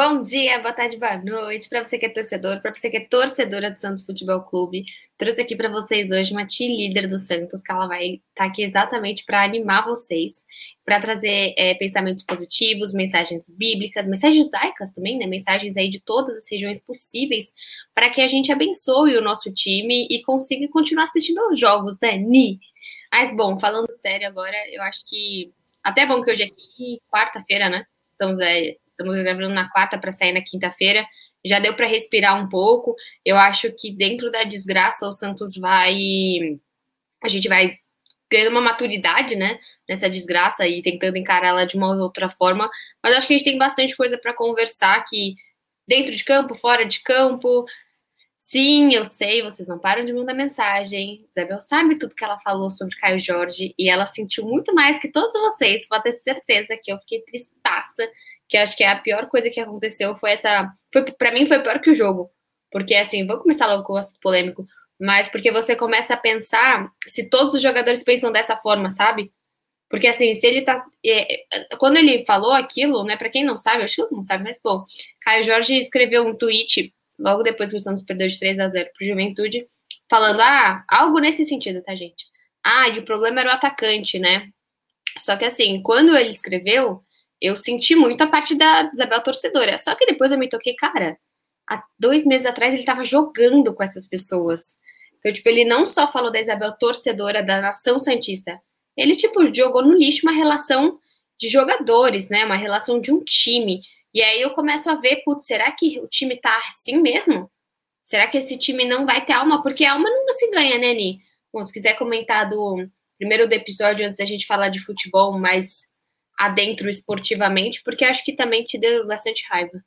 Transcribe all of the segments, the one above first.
Bom dia, boa tarde, boa noite para você que é torcedor, para você que é torcedora do Santos Futebol Clube. Trouxe aqui para vocês hoje uma tia líder do Santos, que ela vai estar tá aqui exatamente para animar vocês, para trazer é, pensamentos positivos, mensagens bíblicas, mensagens judaicas também, né? Mensagens aí de todas as regiões possíveis, para que a gente abençoe o nosso time e consiga continuar assistindo aos jogos, né, Ni? Mas bom, falando sério agora, eu acho que até bom que hoje é aqui, quarta-feira, né? Estamos é, Estamos gravando na quarta para sair na quinta-feira. Já deu para respirar um pouco. Eu acho que dentro da desgraça o Santos vai. A gente vai ganhando uma maturidade, né? Nessa desgraça e tentando encarar ela de uma outra forma. Mas acho que a gente tem bastante coisa para conversar aqui dentro de campo, fora de campo. Sim, eu sei, vocês não param de mandar mensagem. Isabel sabe tudo que ela falou sobre Caio Jorge e ela sentiu muito mais que todos vocês. Pode ter certeza que eu fiquei tristaça que acho que é a pior coisa que aconteceu foi essa. Foi, para mim foi pior que o jogo. Porque, assim, vou começar logo com o assunto polêmico, mas porque você começa a pensar se todos os jogadores pensam dessa forma, sabe? Porque, assim, se ele tá. É, quando ele falou aquilo, né, para quem não sabe, acho que mundo sabe, mas, pô, Caio Jorge escreveu um tweet logo depois que o Santos perdeu de 3 a 0 pro Juventude, falando, ah, algo nesse sentido, tá, gente? Ah, e o problema era o atacante, né? Só que, assim, quando ele escreveu, eu senti muito a parte da Isabel torcedora. Só que depois eu me toquei, cara, há dois meses atrás ele estava jogando com essas pessoas. Então, tipo, ele não só falou da Isabel torcedora da nação Santista, ele, tipo, jogou no lixo uma relação de jogadores, né? Uma relação de um time. E aí eu começo a ver, putz, será que o time tá assim mesmo? Será que esse time não vai ter alma? Porque alma nunca se ganha, né, Ni? Bom, se quiser comentar do primeiro do episódio, antes da gente falar de futebol, mas adentro esportivamente, porque acho que também te deu bastante raiva.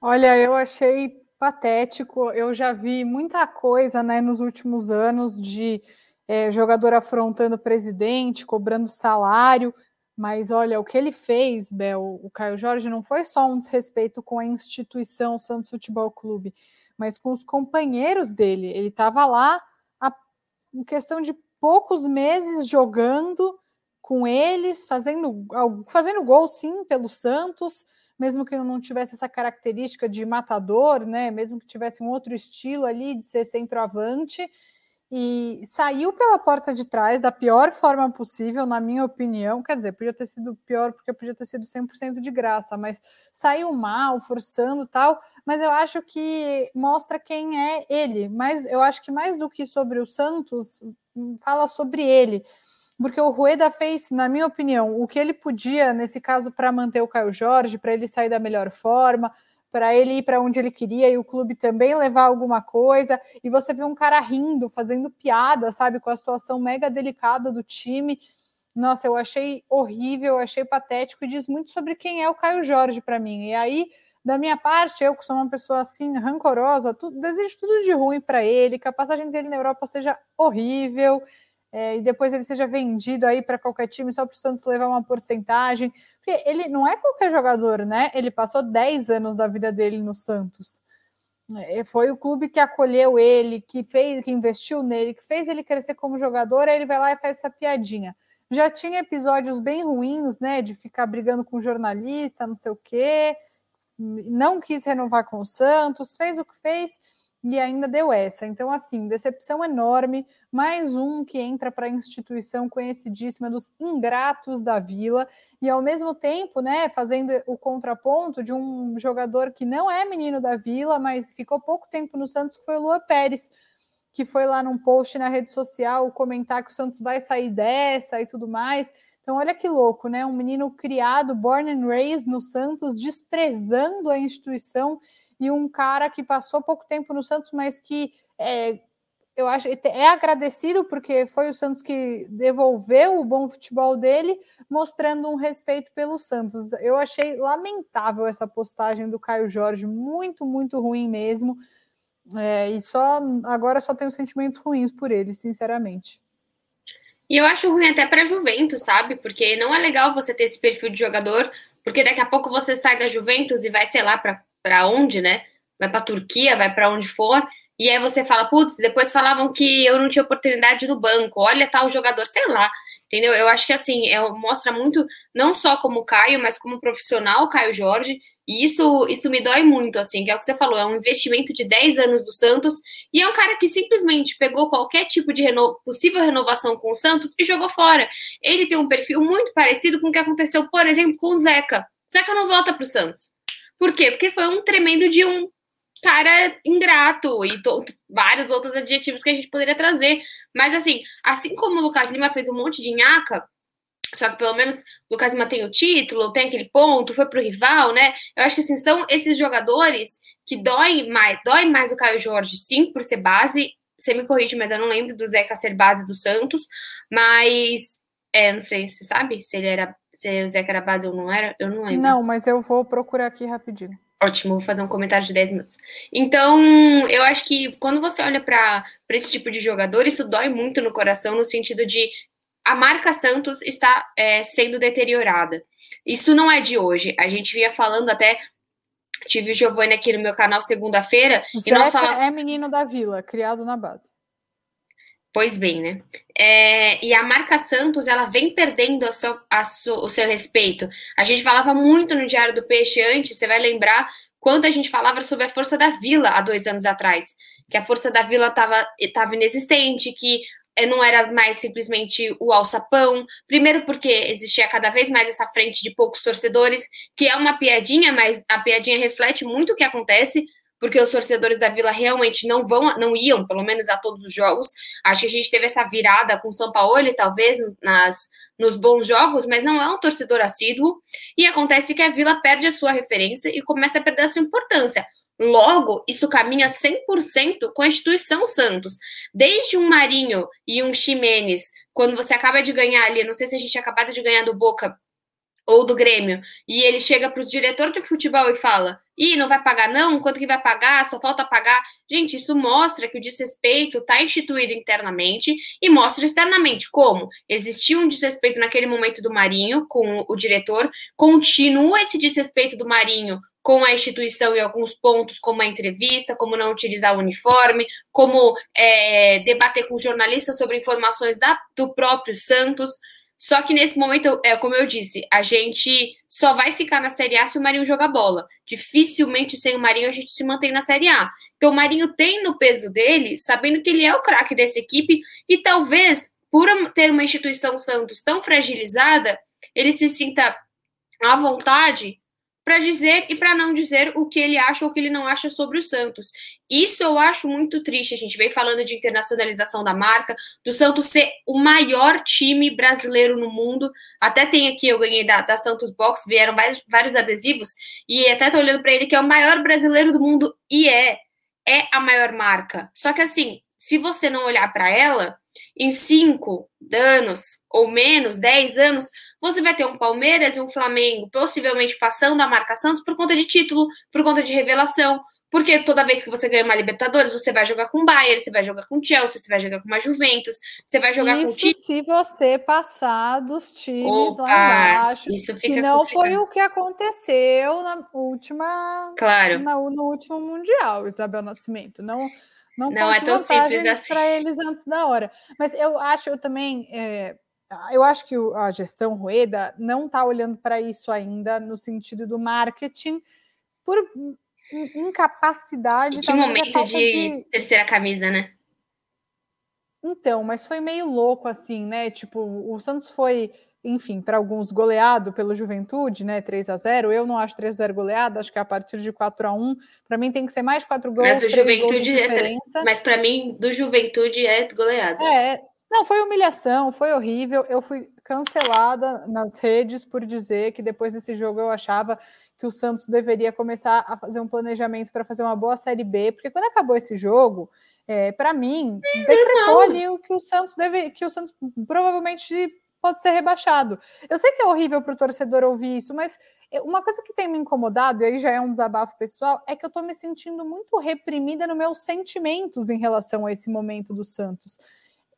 Olha, eu achei patético. Eu já vi muita coisa né, nos últimos anos de é, jogador afrontando presidente, cobrando salário. Mas olha, o que ele fez, Bel, o Caio Jorge, não foi só um desrespeito com a instituição Santos Futebol Clube, mas com os companheiros dele. Ele estava lá a, em questão de poucos meses jogando com eles, fazendo, fazendo gol sim pelo Santos, mesmo que não tivesse essa característica de matador, né? Mesmo que tivesse um outro estilo ali de ser centroavante, e saiu pela porta de trás da pior forma possível, na minha opinião. Quer dizer, podia ter sido pior porque podia ter sido 100% de graça, mas saiu mal, forçando tal. Mas eu acho que mostra quem é ele. Mas eu acho que mais do que sobre o Santos, fala sobre ele porque o Rueda fez, na minha opinião, o que ele podia, nesse caso, para manter o Caio Jorge, para ele sair da melhor forma, para ele ir para onde ele queria e o clube também levar alguma coisa. E você vê um cara rindo, fazendo piada, sabe, com a situação mega delicada do time. Nossa, eu achei horrível, eu achei patético e diz muito sobre quem é o Caio Jorge para mim. E aí, da minha parte, eu que sou uma pessoa assim rancorosa, tudo, desejo tudo de ruim para ele, que a passagem dele na Europa seja horrível, é, e depois ele seja vendido aí para qualquer time só para o Santos levar uma porcentagem. Porque ele não é qualquer jogador, né? Ele passou 10 anos da vida dele no Santos. É, foi o clube que acolheu ele, que fez, que investiu nele, que fez ele crescer como jogador, aí ele vai lá e faz essa piadinha. Já tinha episódios bem ruins, né? De ficar brigando com jornalista, não sei o quê, não quis renovar com o Santos, fez o que fez e ainda deu essa. Então, assim, decepção enorme. Mais um que entra para a instituição conhecidíssima dos ingratos da Vila e, ao mesmo tempo, né, fazendo o contraponto de um jogador que não é menino da Vila, mas ficou pouco tempo no Santos, que foi o Lua Pérez, que foi lá num post na rede social comentar que o Santos vai sair dessa e tudo mais. Então, olha que louco, né? Um menino criado, born and raised no Santos, desprezando a instituição e um cara que passou pouco tempo no Santos, mas que é, eu acho é agradecido porque foi o Santos que devolveu o bom futebol dele, mostrando um respeito pelo Santos. Eu achei lamentável essa postagem do Caio Jorge, muito, muito ruim mesmo. É, e só agora só tenho sentimentos ruins por ele, sinceramente. E eu acho ruim até para Juventus, sabe? Porque não é legal você ter esse perfil de jogador, porque daqui a pouco você sai da Juventus e vai, sei lá, para para onde, né? Vai para Turquia, vai para onde for. E aí você fala, putz, depois falavam que eu não tinha oportunidade no banco, olha tal jogador, sei lá. entendeu? Eu acho que assim, é, mostra muito, não só como Caio, mas como profissional Caio Jorge, e isso, isso me dói muito, assim, que é o que você falou, é um investimento de 10 anos do Santos, e é um cara que simplesmente pegou qualquer tipo de reno... possível renovação com o Santos e jogou fora. Ele tem um perfil muito parecido com o que aconteceu, por exemplo, com o Zeca. Zeca não volta para o Santos. Por quê? Porque foi um tremendo de um cara ingrato e vários outros adjetivos que a gente poderia trazer. Mas assim, assim como o Lucas Lima fez um monte de nhaca, só que pelo menos o Lucas Lima tem o título, tem aquele ponto, foi pro rival, né? Eu acho que assim, são esses jogadores que doem mais, dói mais o Caio Jorge, sim, por ser base. Você me corrige, mas eu não lembro do Zeca ser base do Santos, mas é, não sei, você sabe se ele era se o Zeca era base ou não era? Eu não lembro. Não, mas eu vou procurar aqui rapidinho. Ótimo, vou fazer um comentário de 10 minutos. Então, eu acho que quando você olha para esse tipo de jogador, isso dói muito no coração, no sentido de a marca Santos está é, sendo deteriorada. Isso não é de hoje. A gente vinha falando até. Tive o Giovanni aqui no meu canal segunda-feira. E nós falamos... é menino da vila, criado na base. Pois bem, né? É, e a marca Santos, ela vem perdendo a seu, a o seu respeito. A gente falava muito no Diário do Peixe antes, você vai lembrar quando a gente falava sobre a força da Vila há dois anos atrás. Que a força da Vila estava inexistente, que é, não era mais simplesmente o alçapão. Primeiro, porque existia cada vez mais essa frente de poucos torcedores, que é uma piadinha, mas a piadinha reflete muito o que acontece porque os torcedores da Vila realmente não vão, não iam, pelo menos a todos os jogos. Acho que a gente teve essa virada com o São Paulo, talvez nas nos bons jogos, mas não é um torcedor assíduo. E acontece que a Vila perde a sua referência e começa a perder a sua importância. Logo, isso caminha 100% com a instituição Santos. Desde um Marinho e um Ximenes, quando você acaba de ganhar ali, não sei se a gente acabou de ganhar do Boca ou do Grêmio, e ele chega para o diretor de futebol e fala: Ih, não vai pagar, não? Quanto que vai pagar? Só falta pagar. Gente, isso mostra que o desrespeito está instituído internamente e mostra externamente como existiu um desrespeito naquele momento do Marinho com o diretor, continua esse desrespeito do Marinho com a instituição em alguns pontos, como a entrevista, como não utilizar o uniforme, como é, debater com jornalistas sobre informações da, do próprio Santos. Só que nesse momento, é como eu disse, a gente só vai ficar na Série A se o Marinho jogar bola. Dificilmente sem o Marinho a gente se mantém na Série A. Então o Marinho tem no peso dele, sabendo que ele é o craque dessa equipe e talvez por ter uma instituição Santos tão fragilizada, ele se sinta à vontade para dizer e para não dizer o que ele acha ou o que ele não acha sobre o Santos. Isso eu acho muito triste. A gente vem falando de internacionalização da marca, do Santos ser o maior time brasileiro no mundo. Até tem aqui, eu ganhei da, da Santos Box, vieram vários, vários adesivos, e até tô olhando para ele que é o maior brasileiro do mundo, e é. É a maior marca. Só que assim, se você não olhar para ela, em cinco anos ou menos, dez anos, você vai ter um Palmeiras e um Flamengo possivelmente passando a marca Santos por conta de título, por conta de revelação. Porque toda vez que você ganha uma Libertadores, você vai jogar com o Bayern, você vai jogar com o Chelsea, você vai jogar com uma Juventus, você vai jogar isso com o time. se você passar dos times Opa, lá embaixo. Isso fica não complicado. foi o que aconteceu na última. Claro. Na, no último Mundial, Isabel Nascimento. Não, não, não é tão simples assim. para eles antes da hora. Mas eu acho eu também. É, eu acho que a gestão Rueda não está olhando para isso ainda no sentido do marketing por incapacidade. E que momento de, de terceira camisa, né? Então, mas foi meio louco assim, né? Tipo, o Santos foi, enfim, para alguns goleado pelo Juventude, né? 3 a 0 Eu não acho 3 a 0 goleado, acho que é a partir de 4 a 1 Para mim tem que ser mais 4 gols. Mas o Juventude é, mas para mim do Juventude é goleado. É, não, foi humilhação, foi horrível. Eu fui cancelada nas redes por dizer que depois desse jogo eu achava que o Santos deveria começar a fazer um planejamento para fazer uma boa Série B, porque quando acabou esse jogo, é, para mim, decretou ali o que o Santos deve, que o Santos provavelmente pode ser rebaixado. Eu sei que é horrível para o torcedor ouvir isso, mas uma coisa que tem me incomodado, e aí já é um desabafo pessoal, é que eu estou me sentindo muito reprimida nos meus sentimentos em relação a esse momento do Santos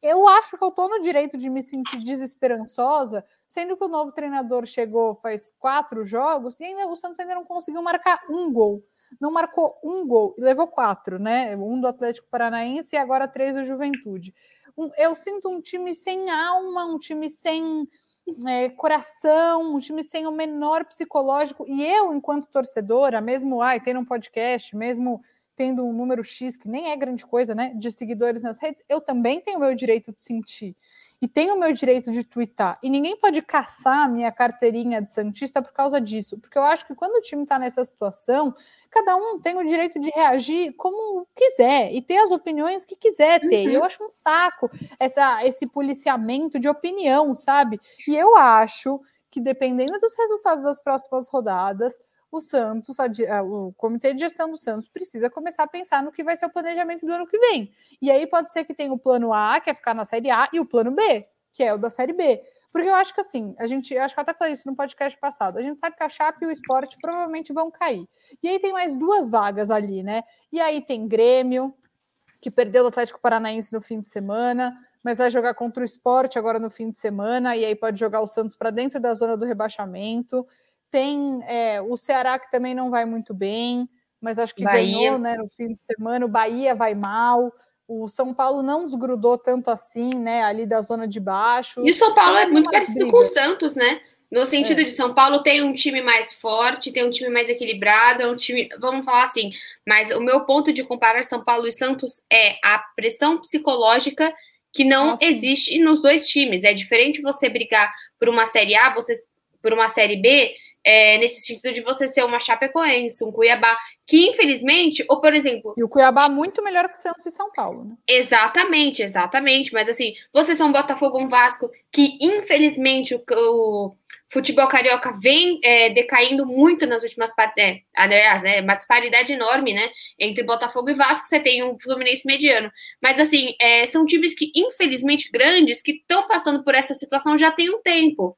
eu acho que eu estou no direito de me sentir desesperançosa, sendo que o novo treinador chegou faz quatro jogos e ainda o Santos ainda não conseguiu marcar um gol. Não marcou um gol e levou quatro, né? Um do Atlético Paranaense e agora três do Juventude. um, eu sinto um time sem alma, um time sem é, coração, um time sem o menor psicológico. E eu, enquanto torcedora, mesmo ai, tendo um podcast, mesmo tendo um número X, que nem é grande coisa, né, de seguidores nas redes, eu também tenho o meu direito de sentir e tenho o meu direito de twittar. E ninguém pode caçar a minha carteirinha de Santista por causa disso, porque eu acho que quando o time está nessa situação, cada um tem o direito de reagir como quiser e ter as opiniões que quiser ter. Uhum. Eu acho um saco essa, esse policiamento de opinião, sabe? E eu acho que dependendo dos resultados das próximas rodadas, o Santos, o comitê de gestão do Santos precisa começar a pensar no que vai ser o planejamento do ano que vem. E aí pode ser que tenha o plano A, que é ficar na Série A, e o plano B, que é o da Série B. Porque eu acho que assim, a gente, acho que eu até falei isso no podcast passado, a gente sabe que a Chape e o esporte provavelmente vão cair. E aí tem mais duas vagas ali, né? E aí tem Grêmio, que perdeu o Atlético Paranaense no fim de semana, mas vai jogar contra o esporte agora no fim de semana, e aí pode jogar o Santos para dentro da zona do rebaixamento. Tem é, o Ceará que também não vai muito bem, mas acho que Bahia. ganhou né, no fim de semana. O Bahia vai mal. O São Paulo não desgrudou tanto assim, né? Ali da zona de baixo. E o São Paulo é muito parecido brigas. com o Santos, né? No sentido é. de São Paulo tem um time mais forte, tem um time mais equilibrado, é um time, vamos falar assim, mas o meu ponto de comparar São Paulo e Santos é a pressão psicológica que não Nossa. existe nos dois times. É diferente você brigar por uma série A, você por uma série B, é, nesse sentido de você ser uma Chapecoense, um Cuiabá, que infelizmente, ou por exemplo. E o Cuiabá muito melhor que o Santos e São Paulo, né? Exatamente, exatamente. Mas assim, vocês são um Botafogo, um Vasco, que infelizmente o, o futebol carioca vem é, decaindo muito nas últimas partes. É, aliás, né, uma disparidade enorme, né? Entre Botafogo e Vasco, você tem um Fluminense mediano. Mas assim, é, são times que, infelizmente, grandes, que estão passando por essa situação já tem um tempo.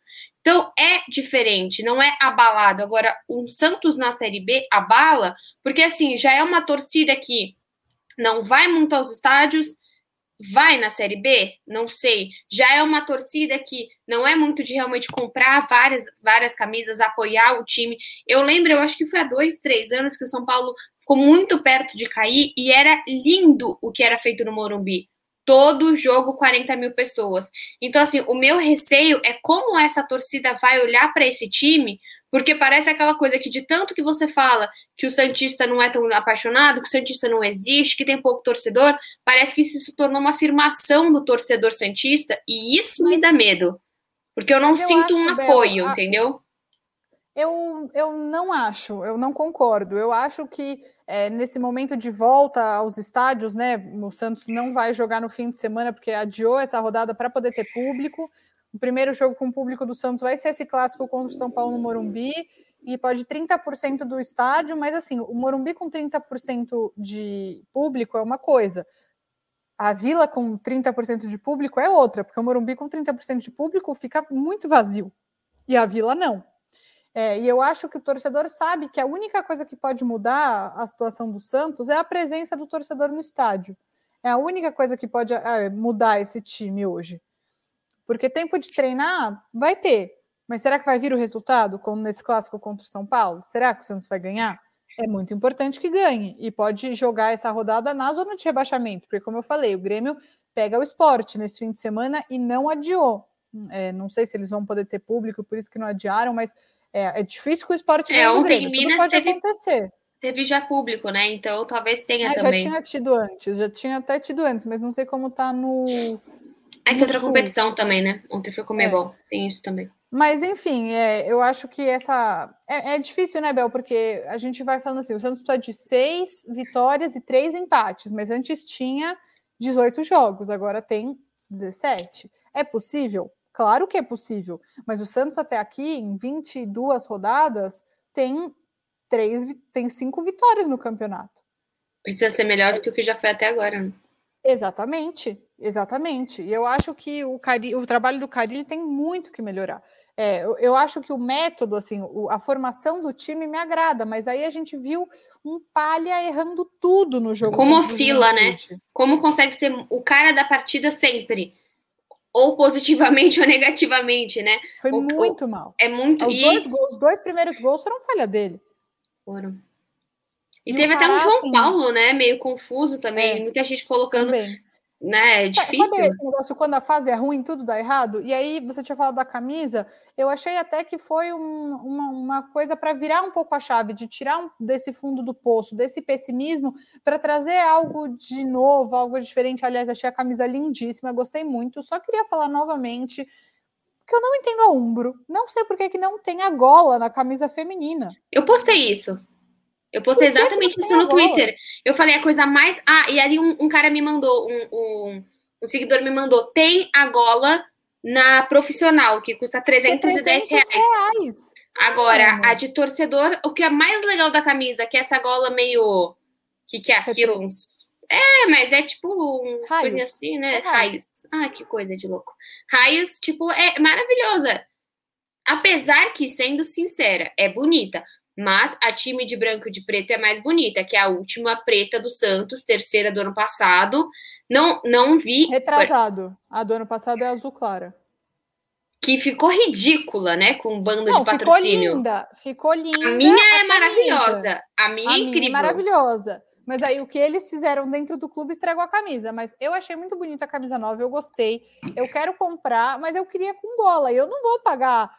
Então é diferente, não é abalado. Agora, um Santos na Série B abala, porque assim, já é uma torcida que não vai muito aos estádios, vai na Série B? Não sei. Já é uma torcida que não é muito de realmente comprar várias, várias camisas, apoiar o time. Eu lembro, eu acho que foi há dois, três anos que o São Paulo ficou muito perto de cair e era lindo o que era feito no Morumbi todo jogo 40 mil pessoas. Então, assim, o meu receio é como essa torcida vai olhar para esse time, porque parece aquela coisa que de tanto que você fala que o Santista não é tão apaixonado, que o Santista não existe, que tem pouco torcedor, parece que isso se tornou uma afirmação do torcedor Santista, e isso Mas, me dá medo. Porque eu não sinto um apoio, a... entendeu? Eu, eu não acho, eu não concordo. Eu acho que é, nesse momento de volta aos estádios, né? O Santos não vai jogar no fim de semana porque adiou essa rodada para poder ter público. O primeiro jogo com público do Santos vai ser esse clássico contra o São Paulo no Morumbi e pode 30% do estádio, mas assim, o Morumbi com 30% de público é uma coisa. A Vila com 30% de público é outra, porque o Morumbi com 30% de público fica muito vazio. E a Vila não. É, e eu acho que o torcedor sabe que a única coisa que pode mudar a situação do Santos é a presença do torcedor no estádio. É a única coisa que pode é, mudar esse time hoje. Porque tempo de treinar vai ter. Mas será que vai vir o resultado, como nesse clássico contra o São Paulo? Será que o Santos vai ganhar? É muito importante que ganhe. E pode jogar essa rodada na zona de rebaixamento. Porque, como eu falei, o Grêmio pega o esporte nesse fim de semana e não adiou. É, não sei se eles vão poder ter público, por isso que não adiaram, mas é, é difícil que o esporte é, ontem em Minas pode teve, acontecer. Teve já público, né? Então talvez tenha é, também. Já tinha tido antes, já tinha até tido antes, mas não sei como tá no. É que outra sul. competição também, né? Ontem foi comer é. bom, tem isso também. Mas enfim, é, eu acho que essa. É, é, difícil, né, Bel? Porque a gente vai falando assim: o Santos precisa de seis vitórias e três empates, mas antes tinha 18 jogos, agora tem 17. É possível? Claro que é possível, mas o Santos até aqui, em 22 rodadas, tem três, tem cinco vitórias no campeonato. Precisa ser melhor do que o que já foi até agora. Né? Exatamente, exatamente. E eu acho que o, Cari, o trabalho do Carilli tem muito que melhorar. É, eu, eu, acho que o método, assim, o, a formação do time me agrada, mas aí a gente viu um palha errando tudo no jogo. Como oscila, né? Como consegue ser o cara da partida sempre ou positivamente ou negativamente, né? Foi muito mal. É muito. Os, dois gols, os dois primeiros gols foram falha dele. Foram. E, e teve até um João assim, Paulo, né? Meio confuso também. É, muita gente colocando. Também. Né? É difícil. Sabe esse negócio quando a fase é ruim, tudo dá errado? E aí você tinha falado da camisa, eu achei até que foi um, uma, uma coisa para virar um pouco a chave, de tirar um, desse fundo do poço, desse pessimismo, para trazer algo de novo, algo diferente. Aliás, achei a camisa lindíssima, gostei muito. Só queria falar novamente que eu não entendo a Umbro. Não sei por que, que não tem a gola na camisa feminina. Eu postei isso. Eu postei exatamente isso no Twitter. Eu falei a coisa mais. Ah, e ali um, um cara me mandou, um, um, um, seguidor me mandou: tem a gola na profissional, que custa 310 é reais. reais. Agora, a de torcedor, o que é mais legal da camisa, que é essa gola meio. O que, que é aquilo? Uns... É, mas é tipo um coisinha assim, né? É raios. Ah, que coisa de louco. Raios, tipo, é maravilhosa. Apesar que, sendo sincera, é bonita. Mas a time de branco e de preto é mais bonita, que é a última preta do Santos, terceira do ano passado. Não, não vi. Retrasado. A do ano passado é azul clara. Que ficou ridícula, né? Com um bando não, de patrocínio. Ficou linda, ficou linda. A minha é maravilhosa. A minha é a incrível. Minha é maravilhosa. Mas aí o que eles fizeram dentro do clube estragou a camisa. Mas eu achei muito bonita a camisa nova, eu gostei. Eu quero comprar, mas eu queria com gola. Eu não vou pagar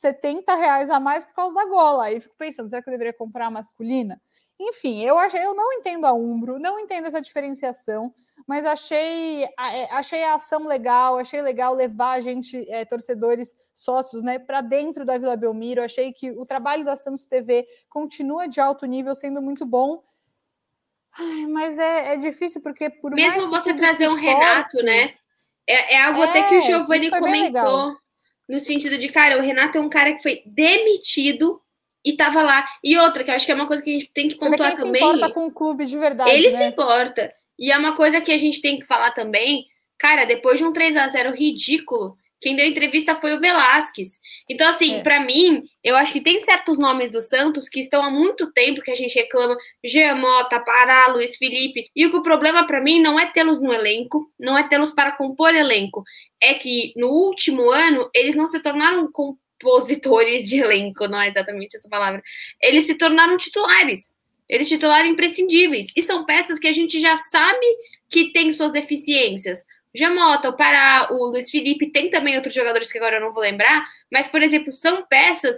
70 reais a mais por causa da gola. Aí fico pensando, será que eu deveria comprar a masculina? Enfim, eu achei, eu não entendo a Umbro, não entendo essa diferenciação, mas achei, é, achei a ação legal, achei legal levar a gente, é, torcedores sócios, né, para dentro da Vila Belmiro. Achei que o trabalho da Santos TV continua de alto nível, sendo muito bom. Ai, mas é, é difícil porque por mesmo você trazer um Renato, né? É, é algo até que o é, Giovanni comentou no sentido de, cara, o Renato é um cara que foi demitido e tava lá. E outra, que eu acho que é uma coisa que a gente tem que pontuar também. Ele se importa com o clube de verdade. Ele né? se importa. E é uma coisa que a gente tem que falar também. Cara, depois de um 3 a 0 ridículo, quem deu entrevista foi o Velasquez. Então, assim, é. para mim, eu acho que tem certos nomes do Santos que estão há muito tempo que a gente reclama. Gemota, Pará, Luiz Felipe. E o que o problema para mim não é tê-los no elenco, não é tê-los para compor elenco. É que no último ano eles não se tornaram compositores de elenco, não é exatamente essa palavra. Eles se tornaram titulares. Eles se tornaram imprescindíveis. E são peças que a gente já sabe que tem suas deficiências. Jamota, o Pará, o Luiz Felipe, tem também outros jogadores que agora eu não vou lembrar, mas, por exemplo, são peças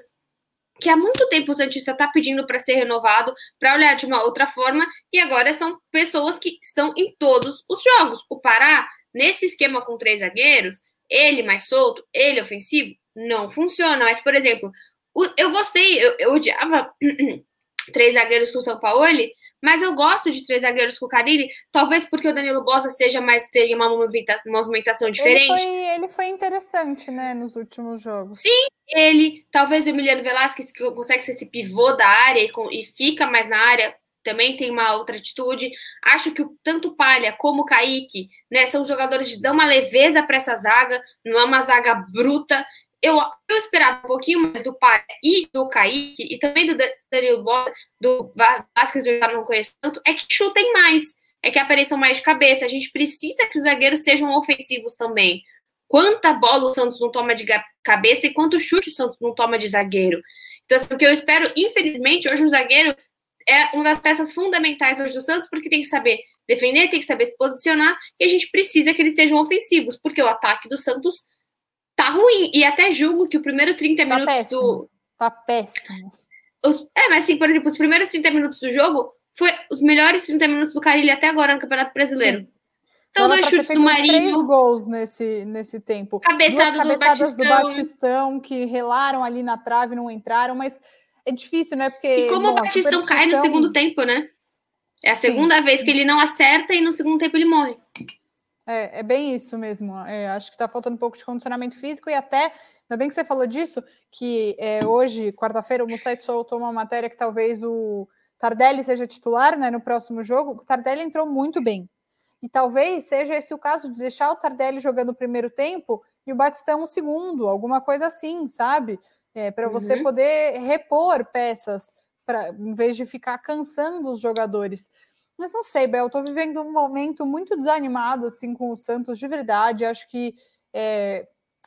que há muito tempo o Santista está pedindo para ser renovado, para olhar de uma outra forma, e agora são pessoas que estão em todos os jogos. O Pará, nesse esquema com três zagueiros, ele mais solto, ele ofensivo, não funciona. Mas, por exemplo, eu gostei, eu, eu odiava três zagueiros com o São Paulo, mas eu gosto de três zagueiros com o Carilli, talvez porque o Danilo Bosa seja mais tenha uma movimentação diferente. Ele foi, ele foi interessante, né, nos últimos jogos. Sim, ele, talvez o Emiliano Velasquez, que consegue ser esse pivô da área e, e fica mais na área, também tem uma outra atitude. Acho que o, tanto o Palha como o Kaique, né, são jogadores que dão uma leveza para essa zaga, não é uma zaga bruta eu, eu esperava um pouquinho mais do pai e do Kaique, e também do Danilo Bosa, do Vasquez, eu já não conheço tanto, é que chutem mais, é que apareçam mais de cabeça. A gente precisa que os zagueiros sejam ofensivos também. Quanta bola o Santos não toma de cabeça e quanto chute o Santos não toma de zagueiro. Então, assim, o que eu espero, infelizmente, hoje o zagueiro é uma das peças fundamentais hoje do Santos, porque tem que saber defender, tem que saber se posicionar, e a gente precisa que eles sejam ofensivos, porque o ataque do Santos tá ruim. E até julgo que o primeiro 30 tá minutos péssimo. do. Tá péssimo. Os... É, mas assim, por exemplo, os primeiros 30 minutos do jogo foi os melhores 30 minutos do Carilli até agora no Campeonato Brasileiro. Sim. São dois chutes do Marinho. três gols nesse, nesse tempo. Cabeçado Duas cabeçadas do Batistão. do Batistão que relaram ali na trave, não entraram, mas é difícil, né? Porque, e como bom, o Batistão cai no segundo tempo, né? É a segunda Sim. vez que ele não acerta e no segundo tempo ele morre. É, é bem isso mesmo. É, acho que está faltando um pouco de condicionamento físico e até, ainda bem que você falou disso, que é, hoje, quarta-feira, o site soltou uma matéria que talvez o Tardelli seja titular né, no próximo jogo. O Tardelli entrou muito bem. E talvez seja esse o caso de deixar o Tardelli jogando o primeiro tempo e o Batistão o segundo, alguma coisa assim, sabe? É, para uhum. você poder repor peças, pra, em vez de ficar cansando os jogadores. Mas não sei, Bel, estou vivendo um momento muito desanimado assim com o Santos de verdade. Acho que é,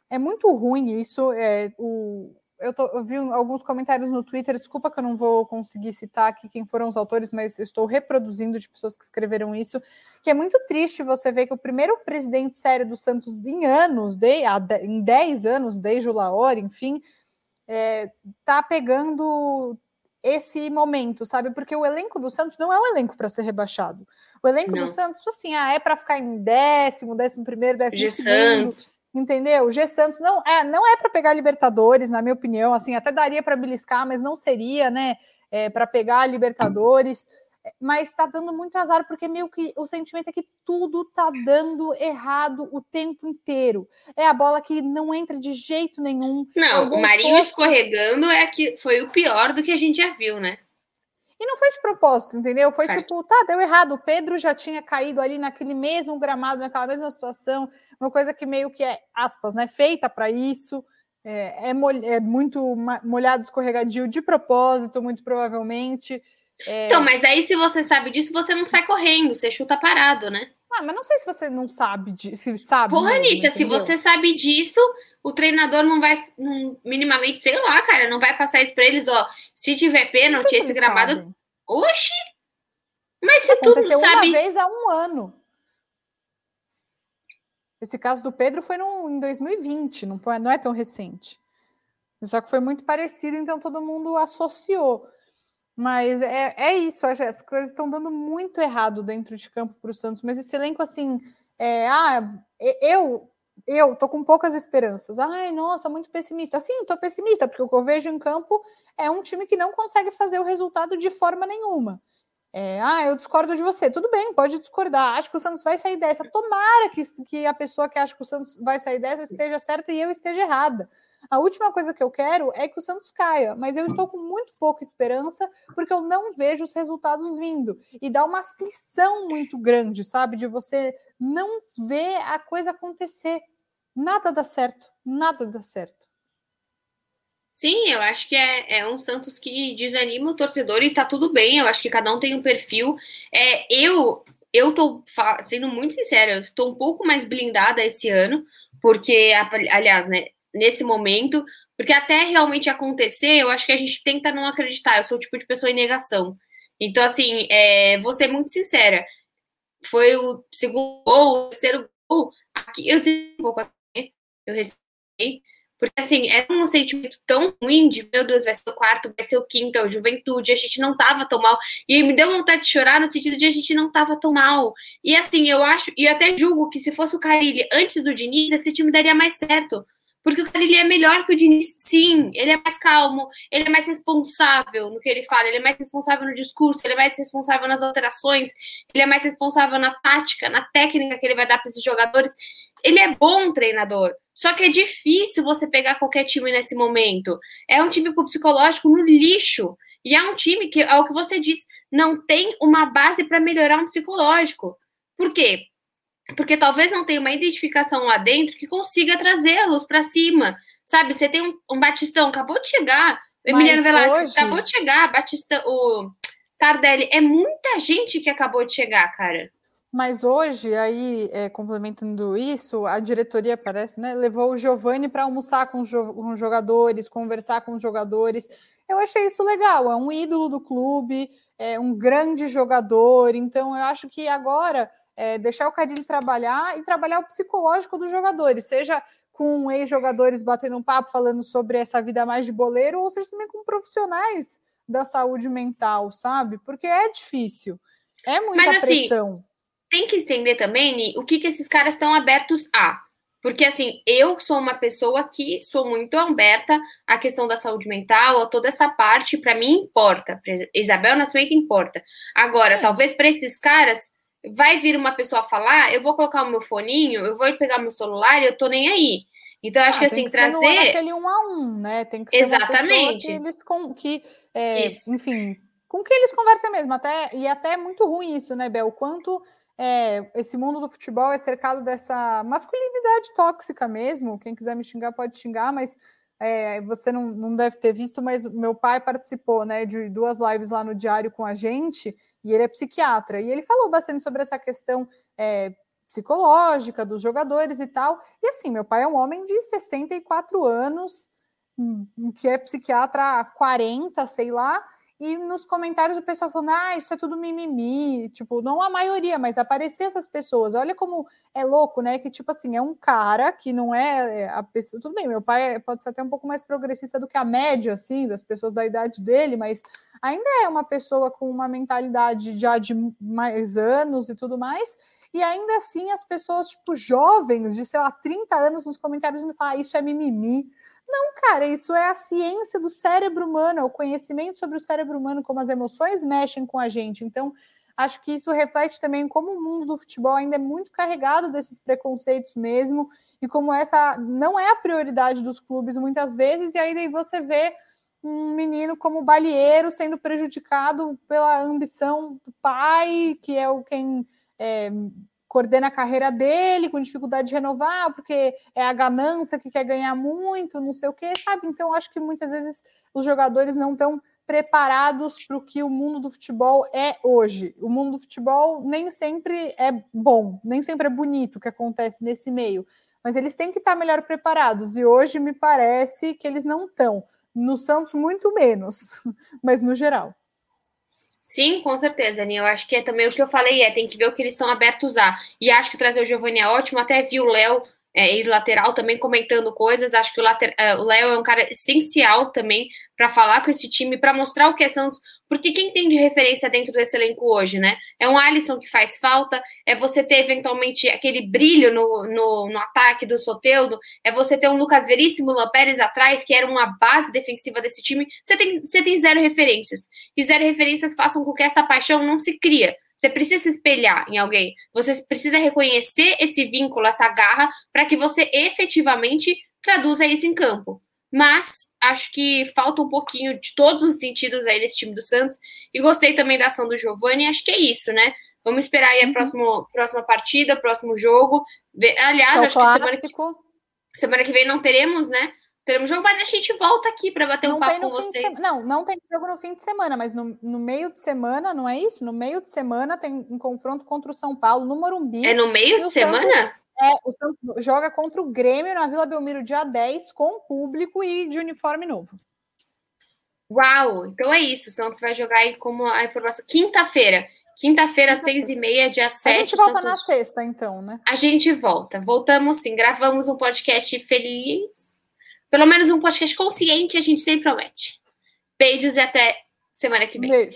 é muito ruim isso. É, o, eu, tô, eu, vi alguns comentários no Twitter, desculpa que eu não vou conseguir citar aqui quem foram os autores, mas eu estou reproduzindo de pessoas que escreveram isso, que é muito triste você ver que o primeiro presidente sério do Santos em anos, de, em 10 anos, desde o Laor, enfim, é, tá pegando esse momento, sabe? Porque o elenco do Santos não é um elenco para ser rebaixado. O elenco não. do Santos, assim, ah, é para ficar em décimo, décimo primeiro, décimo segundo. Santos entendeu? O G Santos não é, não é para pegar Libertadores, na minha opinião, assim, até daria para beliscar, mas não seria, né, é, para pegar Libertadores. Mas está dando muito azar, porque meio que o sentimento é que tudo está dando errado o tempo inteiro. É a bola que não entra de jeito nenhum. Não, o Marinho posto... escorregando é que foi o pior do que a gente já viu, né? E não foi de propósito, entendeu? Foi é. tipo, tá, deu errado. O Pedro já tinha caído ali naquele mesmo gramado, naquela mesma situação. Uma coisa que meio que é, aspas, né? Feita para isso. É, é, é, muito molhado, escorregadio de propósito, muito provavelmente. É... Então, mas daí, se você sabe disso, você não sai correndo, você chuta parado, né? Ah, mas não sei se você não sabe disso. Se sabe Porra, mesmo, Anitta, entendeu? se você sabe disso, o treinador não vai, não, minimamente, sei lá, cara, não vai passar isso pra eles, ó. Se tiver pênalti, esse gramado. Sabem. Oxi! Mas se tu não sabe. uma vez há um ano. Esse caso do Pedro foi no, em 2020, não, foi, não é tão recente. Só que foi muito parecido, então todo mundo associou. Mas é, é isso, as coisas estão dando muito errado dentro de campo para o Santos. Mas esse elenco, assim, é, ah, eu eu tô com poucas esperanças. Ai, nossa, muito pessimista. Sim, tô pessimista, porque o que eu vejo em campo é um time que não consegue fazer o resultado de forma nenhuma. É, ah, eu discordo de você. Tudo bem, pode discordar. Acho que o Santos vai sair dessa. Tomara que, que a pessoa que acha que o Santos vai sair dessa esteja certa e eu esteja errada. A última coisa que eu quero é que o Santos caia, mas eu estou com muito pouca esperança porque eu não vejo os resultados vindo. E dá uma aflição muito grande, sabe? De você não ver a coisa acontecer. Nada dá certo, nada dá certo. Sim, eu acho que é, é um Santos que desanima o torcedor e tá tudo bem. Eu acho que cada um tem um perfil. É, eu eu tô sendo muito sincera, eu estou um pouco mais blindada esse ano, porque, aliás, né, nesse momento, porque até realmente acontecer, eu acho que a gente tenta não acreditar. Eu sou o tipo de pessoa em negação. Então, assim, é, vou ser muito sincera. Foi o segundo gol, o terceiro gol. Aqui eu um pouco eu recebi, porque assim, era um sentimento tão ruim de meu Deus, vai ser o quarto, vai ser o quinto, é o juventude, a gente não tava tão mal. E me deu vontade de chorar no sentido de a gente não tava tão mal. E assim, eu acho, e até julgo que se fosse o Carilli antes do Diniz, esse time daria mais certo. Porque o Carilli é melhor que o Diniz, sim. Ele é mais calmo, ele é mais responsável no que ele fala, ele é mais responsável no discurso, ele é mais responsável nas alterações, ele é mais responsável na tática, na técnica que ele vai dar para esses jogadores. Ele é bom treinador. Só que é difícil você pegar qualquer time nesse momento. É um time com psicológico no lixo. E é um time que, é o que você diz, não tem uma base para melhorar um psicológico. Por quê? Porque talvez não tenha uma identificação lá dentro que consiga trazê-los para cima. Sabe, você tem um, um, Batistão, acabou de chegar, o Emiliano Velasquez hoje... acabou de chegar, Batista, o Tardelli, é muita gente que acabou de chegar, cara. Mas hoje, aí, é, complementando isso, a diretoria, parece, né, levou o Giovanni para almoçar com os, jo com os jogadores, conversar com os jogadores. Eu achei isso legal, é um ídolo do clube, é um grande jogador, então eu acho que agora é, deixar o Carilli trabalhar e trabalhar o psicológico dos jogadores, seja com ex-jogadores batendo um papo falando sobre essa vida mais de boleiro, ou seja também com profissionais da saúde mental, sabe? Porque é difícil, é muita Mas, assim, pressão. Tem que entender também, Ni, o que, que esses caras estão abertos a. Porque, assim, eu sou uma pessoa que sou muito aberta à questão da saúde mental, a toda essa parte, para mim, importa. Pra Isabel Nascimento importa. Agora, Sim. talvez para esses caras, vai vir uma pessoa falar, eu vou colocar o meu foninho, eu vou pegar meu celular e eu tô nem aí. Então, acho ah, que assim, que trazer. aquele um a um, né? Tem que ser Exatamente. que eles com que, é, enfim, com que eles conversem mesmo. Até, e até é muito ruim isso, né, Bel? O quanto é, esse mundo do futebol é cercado dessa masculinidade tóxica mesmo. Quem quiser me xingar pode xingar, mas é, você não, não deve ter visto, mas meu pai participou né, de duas lives lá no diário com a gente e ele é psiquiatra, e ele falou bastante sobre essa questão é, psicológica dos jogadores e tal. E assim, meu pai é um homem de 64 anos, que é psiquiatra há 40, sei lá, e nos comentários o pessoal falando, ah, isso é tudo mimimi, tipo, não a maioria, mas aparecer essas pessoas, olha como é louco, né, que tipo assim, é um cara que não é, é a pessoa, tudo bem, meu pai pode ser até um pouco mais progressista do que a média, assim, das pessoas da idade dele, mas ainda é uma pessoa com uma mentalidade já de mais anos e tudo mais, e ainda assim as pessoas, tipo, jovens, de, sei lá, 30 anos, nos comentários me falam, ah, isso é mimimi, não, cara, isso é a ciência do cérebro humano, é o conhecimento sobre o cérebro humano, como as emoções mexem com a gente. Então, acho que isso reflete também como o mundo do futebol ainda é muito carregado desses preconceitos mesmo, e como essa não é a prioridade dos clubes muitas vezes, e aí você vê um menino como Balieiro sendo prejudicado pela ambição do pai, que é o quem é, coordena a carreira dele com dificuldade de renovar, porque é a ganância que quer ganhar muito, não sei o quê, sabe? Então, acho que muitas vezes os jogadores não estão preparados para o que o mundo do futebol é hoje. O mundo do futebol nem sempre é bom, nem sempre é bonito o que acontece nesse meio, mas eles têm que estar melhor preparados, e hoje me parece que eles não estão. No Santos, muito menos, mas no geral. Sim, com certeza, Aninha. Eu acho que é também o que eu falei, é tem que ver o que eles estão abertos a. E acho que trazer o Giovanni é ótimo. Até vi o Léo, é, ex-lateral, também comentando coisas. Acho que o é, Léo é um cara essencial também para falar com esse time, para mostrar o que é Santos. Porque quem tem de referência dentro desse elenco hoje, né? É um Alisson que faz falta, é você ter eventualmente aquele brilho no, no, no ataque do Soteudo, é você ter um Lucas Veríssimo, Luan Pérez atrás, que era uma base defensiva desse time. Você tem, você tem zero referências. E zero referências façam com que essa paixão não se cria. Você precisa se espelhar em alguém. Você precisa reconhecer esse vínculo, essa garra, para que você efetivamente traduza isso em campo. Mas acho que falta um pouquinho de todos os sentidos aí nesse time do Santos. E gostei também da ação do Giovani. Acho que é isso, né? Vamos esperar aí a uhum. próxima, próxima partida, próximo jogo. Aliás, é acho clássico. que semana que, semana que vem não teremos, né? Teremos jogo, mas a gente volta aqui para bater não um papo com vocês. Não, não tem jogo no fim de semana, mas no, no meio de semana, não é isso? No meio de semana tem um confronto contra o São Paulo no Morumbi. É no meio de semana? Santos... É, o Santos joga contra o Grêmio na Vila Belmiro dia 10, com público e de uniforme novo. Uau! Então é isso. O Santos vai jogar aí como a informação. Quinta-feira. Quinta-feira, seis e meia, dia 7. A gente volta Santos... na sexta, então, né? A gente volta. Voltamos sim. Gravamos um podcast feliz. Pelo menos um podcast consciente, a gente sempre promete. Beijos e até semana que vem. Beijo.